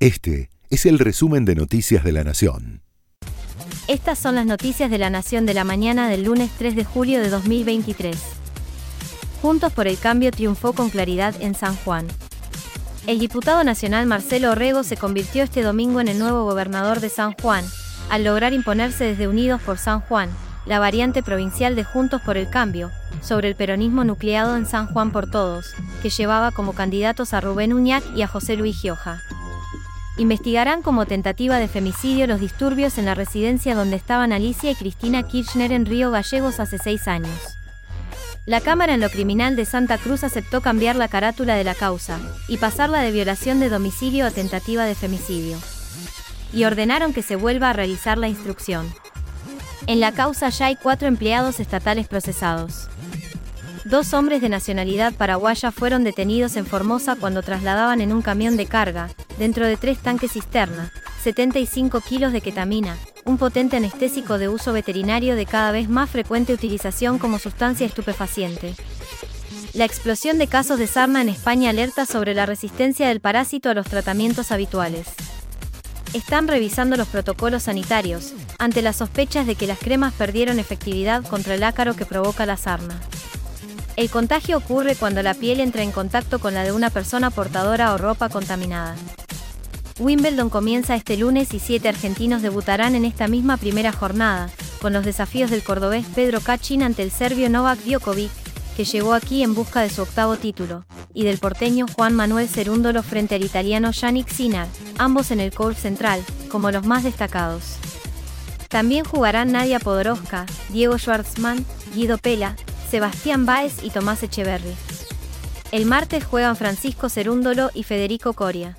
Este es el resumen de Noticias de la Nación. Estas son las noticias de la Nación de la mañana del lunes 3 de julio de 2023. Juntos por el Cambio triunfó con claridad en San Juan. El diputado nacional Marcelo Orrego se convirtió este domingo en el nuevo gobernador de San Juan, al lograr imponerse desde Unidos por San Juan, la variante provincial de Juntos por el Cambio, sobre el peronismo nucleado en San Juan por Todos, que llevaba como candidatos a Rubén Uñac y a José Luis Gioja. Investigarán como tentativa de femicidio los disturbios en la residencia donde estaban Alicia y Cristina Kirchner en Río Gallegos hace seis años. La Cámara en lo Criminal de Santa Cruz aceptó cambiar la carátula de la causa y pasarla de violación de domicilio a tentativa de femicidio. Y ordenaron que se vuelva a realizar la instrucción. En la causa ya hay cuatro empleados estatales procesados. Dos hombres de nacionalidad paraguaya fueron detenidos en Formosa cuando trasladaban en un camión de carga, dentro de tres tanques cisterna, 75 kilos de ketamina, un potente anestésico de uso veterinario de cada vez más frecuente utilización como sustancia estupefaciente. La explosión de casos de sarna en España alerta sobre la resistencia del parásito a los tratamientos habituales. Están revisando los protocolos sanitarios, ante las sospechas de que las cremas perdieron efectividad contra el ácaro que provoca la sarna. El contagio ocurre cuando la piel entra en contacto con la de una persona portadora o ropa contaminada. Wimbledon comienza este lunes y siete argentinos debutarán en esta misma primera jornada, con los desafíos del cordobés Pedro Kachin ante el serbio Novak Djokovic, que llegó aquí en busca de su octavo título, y del porteño Juan Manuel Cerúndolo frente al italiano Yannick Sinner, ambos en el court central, como los más destacados. También jugarán Nadia Podoroska, Diego Schwartzman, Guido Pela, Sebastián Báez y Tomás Echeverri. El martes juegan Francisco Cerúndolo y Federico Coria.